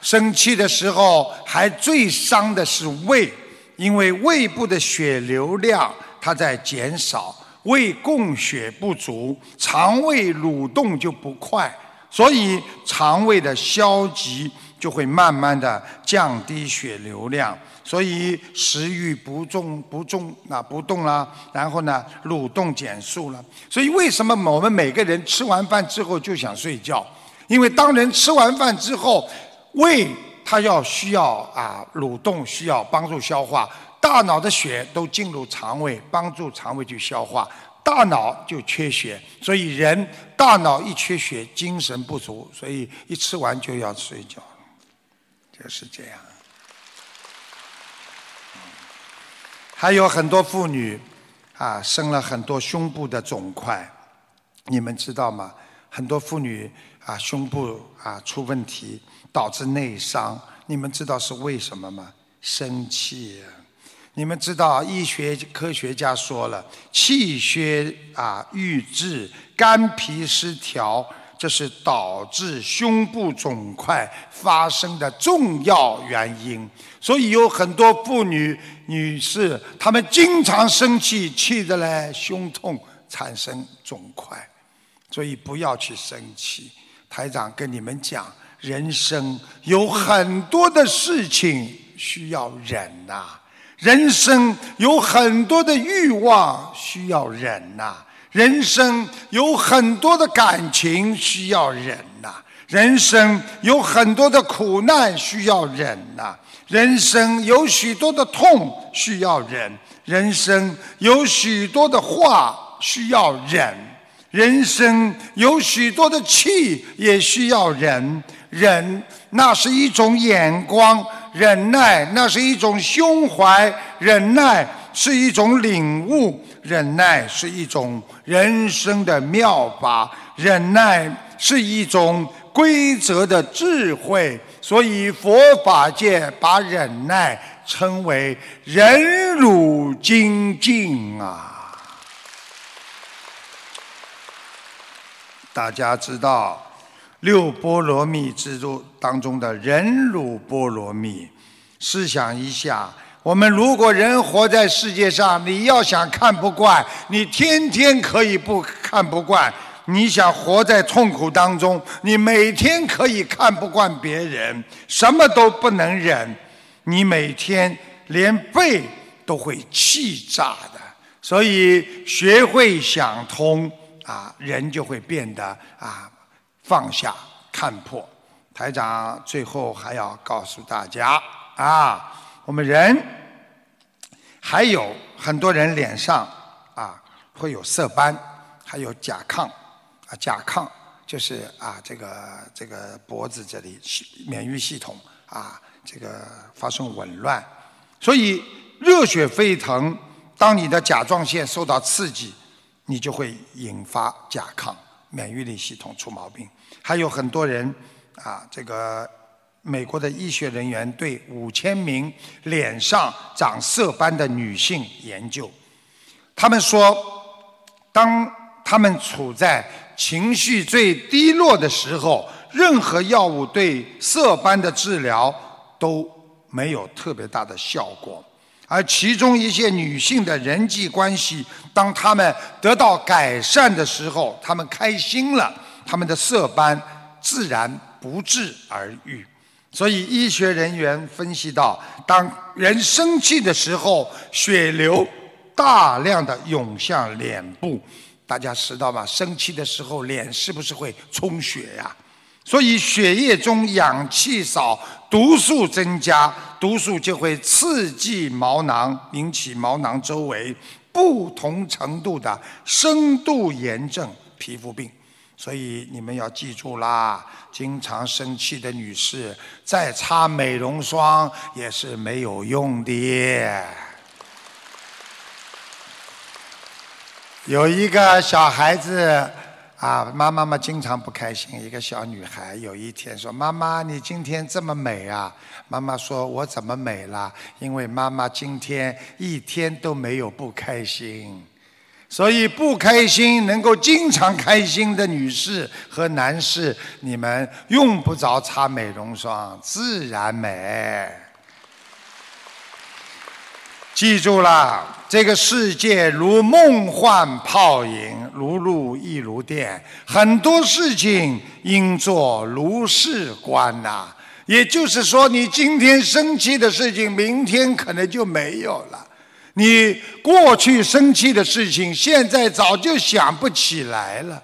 生气的时候还最伤的是胃，因为胃部的血流量它在减少，胃供血不足，肠胃蠕动就不快，所以肠胃的消极就会慢慢的降低血流量。所以食欲不重不重啊不动了，然后呢蠕动减速了。所以为什么我们每个人吃完饭之后就想睡觉？因为当人吃完饭之后，胃它要需要啊蠕动，需要帮助消化，大脑的血都进入肠胃，帮助肠胃去消化，大脑就缺血。所以人大脑一缺血，精神不足，所以一吃完就要睡觉，就是这样。还有很多妇女，啊，生了很多胸部的肿块，你们知道吗？很多妇女啊，胸部啊出问题，导致内伤。你们知道是为什么吗？生气。你们知道医学科学家说了，气血啊郁滞，肝脾失调。这是导致胸部肿块发生的重要原因，所以有很多妇女、女士，她们经常生气，气得嘞胸痛，产生肿块，所以不要去生气。台长跟你们讲，人生有很多的事情需要忍呐，人生有很多的欲望需要忍呐。人生有很多的感情需要忍呐，人生有很多的苦难需要忍呐，人生有许多的痛需要忍，人生有许多的话需要忍，人生有许多的气也需要忍。忍，那是一种眼光；忍耐，那是一种胸怀；忍耐是一种领悟。忍耐是一种人生的妙法，忍耐是一种规则的智慧，所以佛法界把忍耐称为忍辱精进啊。大家知道六波罗蜜之中当中的忍辱波罗蜜，试想一下。我们如果人活在世界上，你要想看不惯，你天天可以不看不惯；你想活在痛苦当中，你每天可以看不惯别人，什么都不能忍，你每天连背都会气炸的。所以学会想通啊，人就会变得啊放下看破。台长最后还要告诉大家啊。我们人还有很多人脸上啊会有色斑，还有甲亢啊，甲亢就是啊这个这个脖子这里免疫系统啊这个发生紊乱，所以热血沸腾，当你的甲状腺受到刺激，你就会引发甲亢，免疫力系统出毛病。还有很多人啊，这个美国的医学人员对五千名脸上长色斑的女性研究，他们说，当他们处在情绪最低落的时候，任何药物对色斑的治疗都没有特别大的效果。而其中一些女性的人际关系，当她们得到改善的时候，她们开心了，他们的色斑自然不治而愈。所以医学人员分析到，当人生气的时候，血流大量的涌向脸部，大家知道吗？生气的时候，脸是不是会充血呀？所以血液中氧气少，毒素增加，毒素就会刺激毛囊，引起毛囊周围不同程度的深度炎症、皮肤病。所以你们要记住啦，经常生气的女士，再擦美容霜也是没有用的。有一个小孩子。啊，妈妈嘛经常不开心。一个小女孩有一天说：“妈妈，你今天这么美啊？”妈妈说：“我怎么美了？因为妈妈今天一天都没有不开心。所以不开心能够经常开心的女士和男士，你们用不着擦美容霜，自然美。”记住了，这个世界如梦幻泡影，如露亦如电，很多事情应作如是观呐。也就是说，你今天生气的事情，明天可能就没有了；你过去生气的事情，现在早就想不起来了。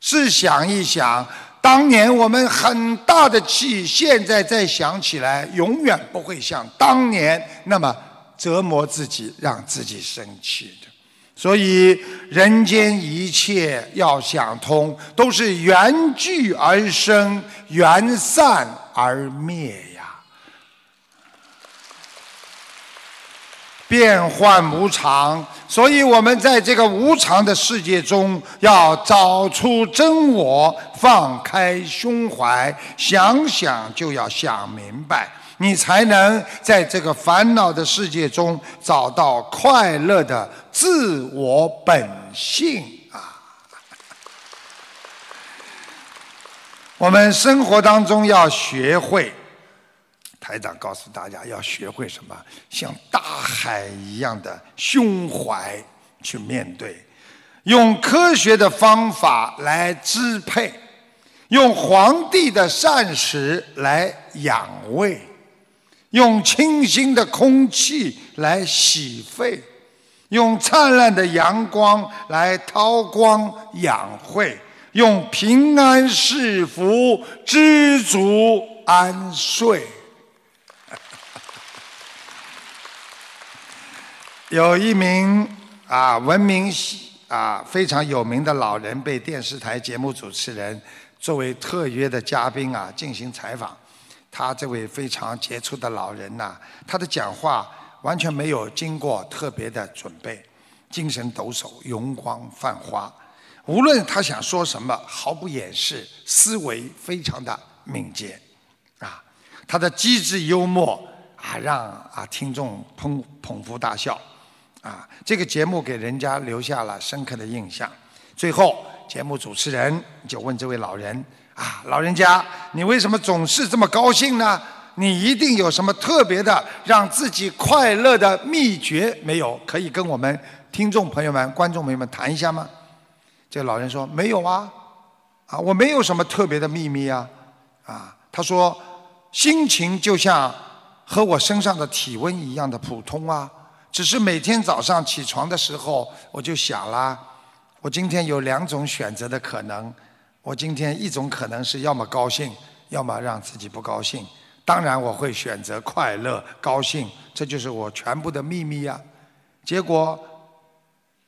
试想一想，当年我们很大的气，现在再想起来，永远不会像当年那么。折磨自己，让自己生气的，所以人间一切要想通，都是缘聚而生，缘散而灭呀。变幻无常，所以我们在这个无常的世界中，要找出真我，放开胸怀，想想就要想明白。你才能在这个烦恼的世界中找到快乐的自我本性啊！我们生活当中要学会，台长告诉大家要学会什么？像大海一样的胸怀去面对，用科学的方法来支配，用皇帝的膳食来养胃。用清新的空气来洗肺，用灿烂的阳光来韬光养晦，用平安是福知足安睡。有一名啊闻名啊非常有名的老人，被电视台节目主持人作为特约的嘉宾啊进行采访。他这位非常杰出的老人呐，他的讲话完全没有经过特别的准备，精神抖擞，容光焕发。无论他想说什么，毫不掩饰，思维非常的敏捷，啊，他的机智幽默啊，让啊听众捧捧腹大笑，啊，这个节目给人家留下了深刻的印象。最后，节目主持人就问这位老人。啊，老人家，你为什么总是这么高兴呢？你一定有什么特别的让自己快乐的秘诀没有？可以跟我们听众朋友们、观众朋友们谈一下吗？这个老人说没有啊，啊，我没有什么特别的秘密啊，啊，他说心情就像和我身上的体温一样的普通啊，只是每天早上起床的时候我就想啦，我今天有两种选择的可能。我今天一种可能是要么高兴，要么让自己不高兴。当然我会选择快乐、高兴，这就是我全部的秘密呀。结果，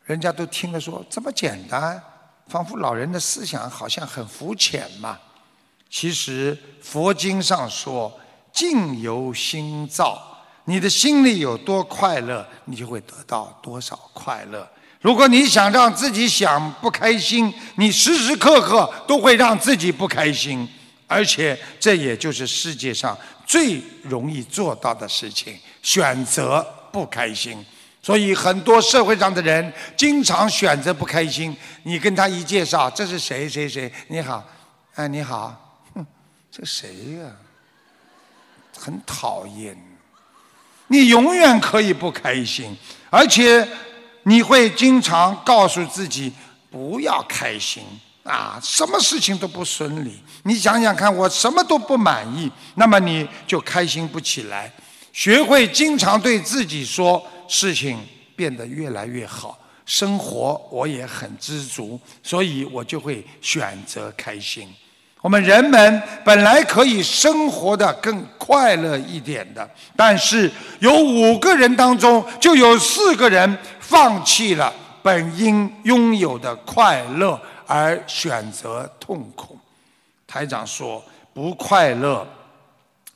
人家都听了说这么简单，仿佛老人的思想好像很肤浅嘛。其实佛经上说，境由心造，你的心里有多快乐，你就会得到多少快乐。如果你想让自己想不开心，你时时刻刻都会让自己不开心，而且这也就是世界上最容易做到的事情——选择不开心。所以很多社会上的人经常选择不开心。你跟他一介绍，这是谁谁谁？你好，哎，你好，哼，这谁呀？很讨厌。你永远可以不开心，而且你会经常告诉自己不要开心啊，什么事情都不顺利。你想想看，我什么都不满意，那么你就开心不起来。学会经常对自己说，事情变得越来越好，生活我也很知足，所以我就会选择开心。我们人们本来可以生活的更快乐一点的，但是有五个人当中就有四个人放弃了本应拥有的快乐，而选择痛苦。台长说，不快乐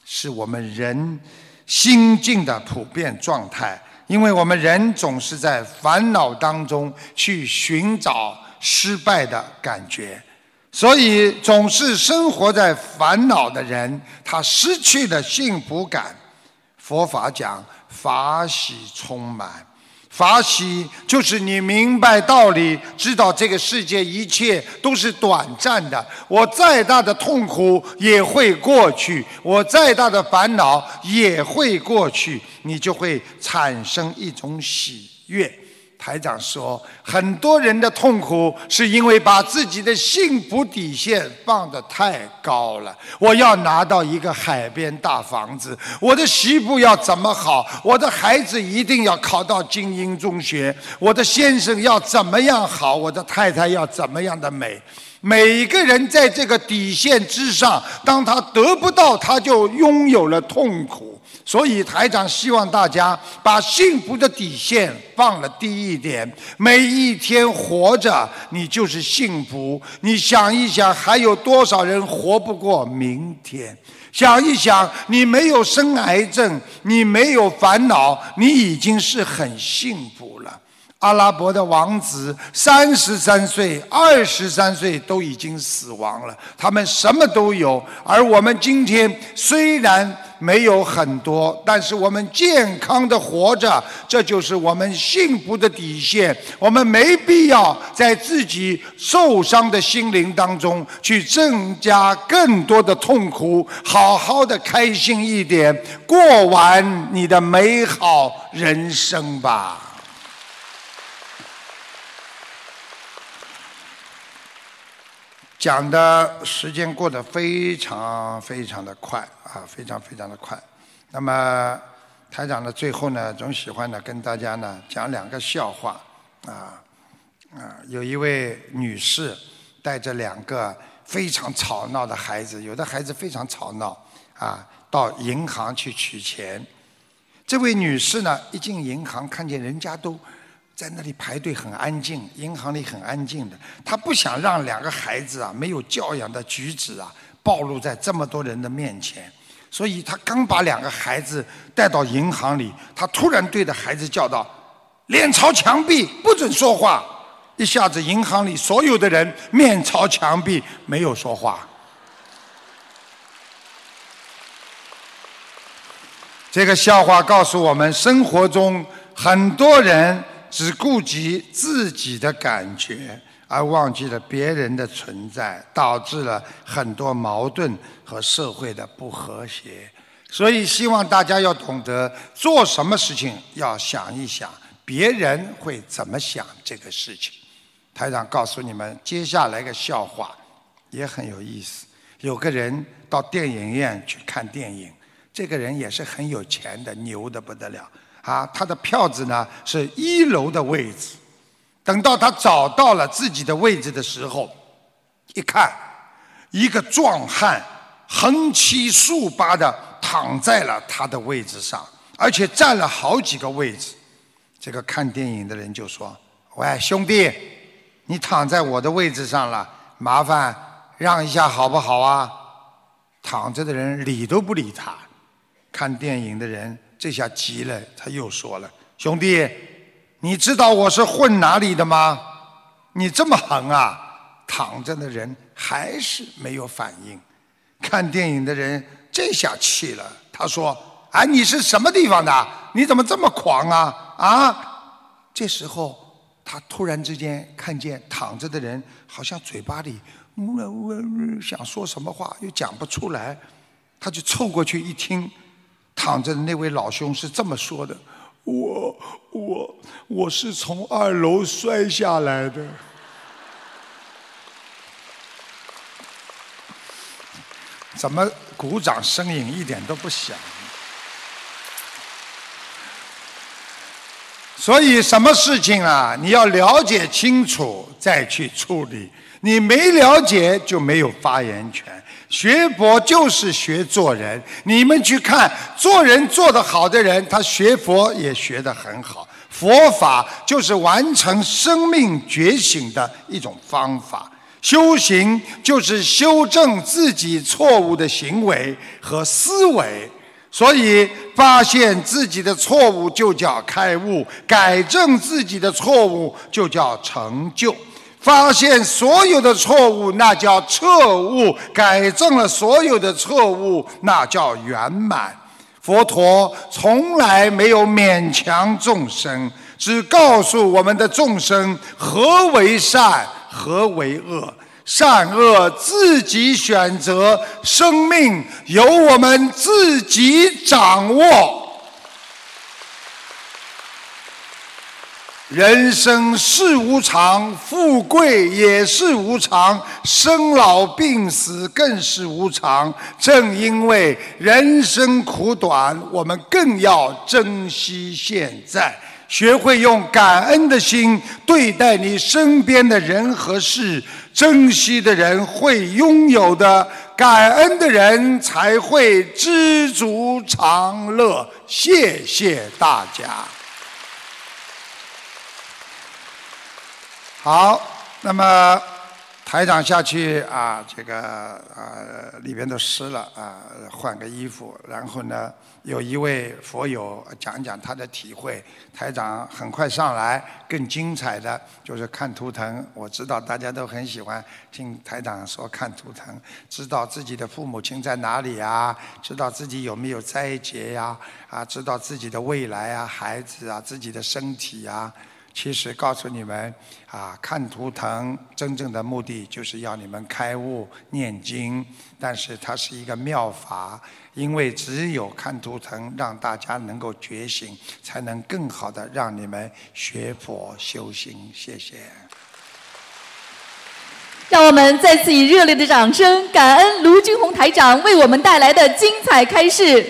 是我们人心境的普遍状态，因为我们人总是在烦恼当中去寻找失败的感觉。所以，总是生活在烦恼的人，他失去了幸福感。佛法讲法喜充满，法喜就是你明白道理，知道这个世界一切都是短暂的。我再大的痛苦也会过去，我再大的烦恼也会过去，你就会产生一种喜悦。台长说，很多人的痛苦是因为把自己的幸福底线放得太高了。我要拿到一个海边大房子，我的媳妇要怎么好，我的孩子一定要考到精英中学，我的先生要怎么样好，我的太太要怎么样的美。每个人在这个底线之上，当他得不到，他就拥有了痛苦。所以台长希望大家把幸福的底线放了低一点，每一天活着你就是幸福。你想一想，还有多少人活不过明天？想一想，你没有生癌症，你没有烦恼，你已经是很幸福了。阿拉伯的王子三十三岁、二十三岁都已经死亡了，他们什么都有，而我们今天虽然。没有很多，但是我们健康的活着，这就是我们幸福的底线。我们没必要在自己受伤的心灵当中去增加更多的痛苦，好好的开心一点，过完你的美好人生吧。讲的时间过得非常非常的快。啊，非常非常的快。那么台长呢，最后呢，总喜欢呢跟大家呢讲两个笑话。啊啊，有一位女士带着两个非常吵闹的孩子，有的孩子非常吵闹啊，到银行去取钱。这位女士呢，一进银行，看见人家都在那里排队，很安静，银行里很安静的。他不想让两个孩子啊没有教养的举止啊暴露在这么多人的面前。所以他刚把两个孩子带到银行里，他突然对着孩子叫道：“脸朝墙壁，不准说话！”一下子，银行里所有的人面朝墙壁，没有说话。这个笑话告诉我们：生活中很多人只顾及自己的感觉。而忘记了别人的存在，导致了很多矛盾和社会的不和谐。所以，希望大家要懂得做什么事情，要想一想别人会怎么想这个事情。台长告诉你们，接下来个笑话也很有意思。有个人到电影院去看电影，这个人也是很有钱的，牛的不得了啊！他的票子呢是一楼的位置。等到他找到了自己的位置的时候，一看，一个壮汉横七竖八的躺在了他的位置上，而且占了好几个位置。这个看电影的人就说：“喂，兄弟，你躺在我的位置上了，麻烦让一下好不好啊？”躺着的人理都不理他。看电影的人这下急了，他又说了：“兄弟。”你知道我是混哪里的吗？你这么横啊！躺着的人还是没有反应。看电影的人这下气了，他说：“哎，你是什么地方的？你怎么这么狂啊？啊！”这时候他突然之间看见躺着的人好像嘴巴里呜呜呜想说什么话又讲不出来，他就凑过去一听，躺着的那位老兄是这么说的：“我我我是从二楼摔下来的。”怎么鼓掌声音一点都不响？所以什么事情啊，你要了解清楚再去处理。你没了解就没有发言权。学佛就是学做人。你们去看做人做得好的人，他学佛也学得很好。佛法就是完成生命觉醒的一种方法。修行就是修正自己错误的行为和思维，所以发现自己的错误就叫开悟，改正自己的错误就叫成就。发现所有的错误，那叫彻悟；改正了所有的错误，那叫圆满。佛陀从来没有勉强众生，只告诉我们的众生何为善。何为恶？善恶自己选择，生命由我们自己掌握。人生是无常，富贵也是无常，生老病死更是无常。正因为人生苦短，我们更要珍惜现在。学会用感恩的心对待你身边的人和事，珍惜的人会拥有的，感恩的人才会知足常乐。谢谢大家。好，那么。台长下去啊，这个啊里边都湿了啊，换个衣服。然后呢，有一位佛友讲讲他的体会。台长很快上来，更精彩的就是看图腾。我知道大家都很喜欢听台长说看图腾，知道自己的父母亲在哪里啊，知道自己有没有灾劫呀，啊，知道自己的未来啊，孩子啊，自己的身体啊。其实告诉你们啊，看图腾真正的目的就是要你们开悟念经，但是它是一个妙法，因为只有看图腾让大家能够觉醒，才能更好的让你们学佛修行。谢谢。让我们再次以热烈的掌声，感恩卢军宏台长为我们带来的精彩开示。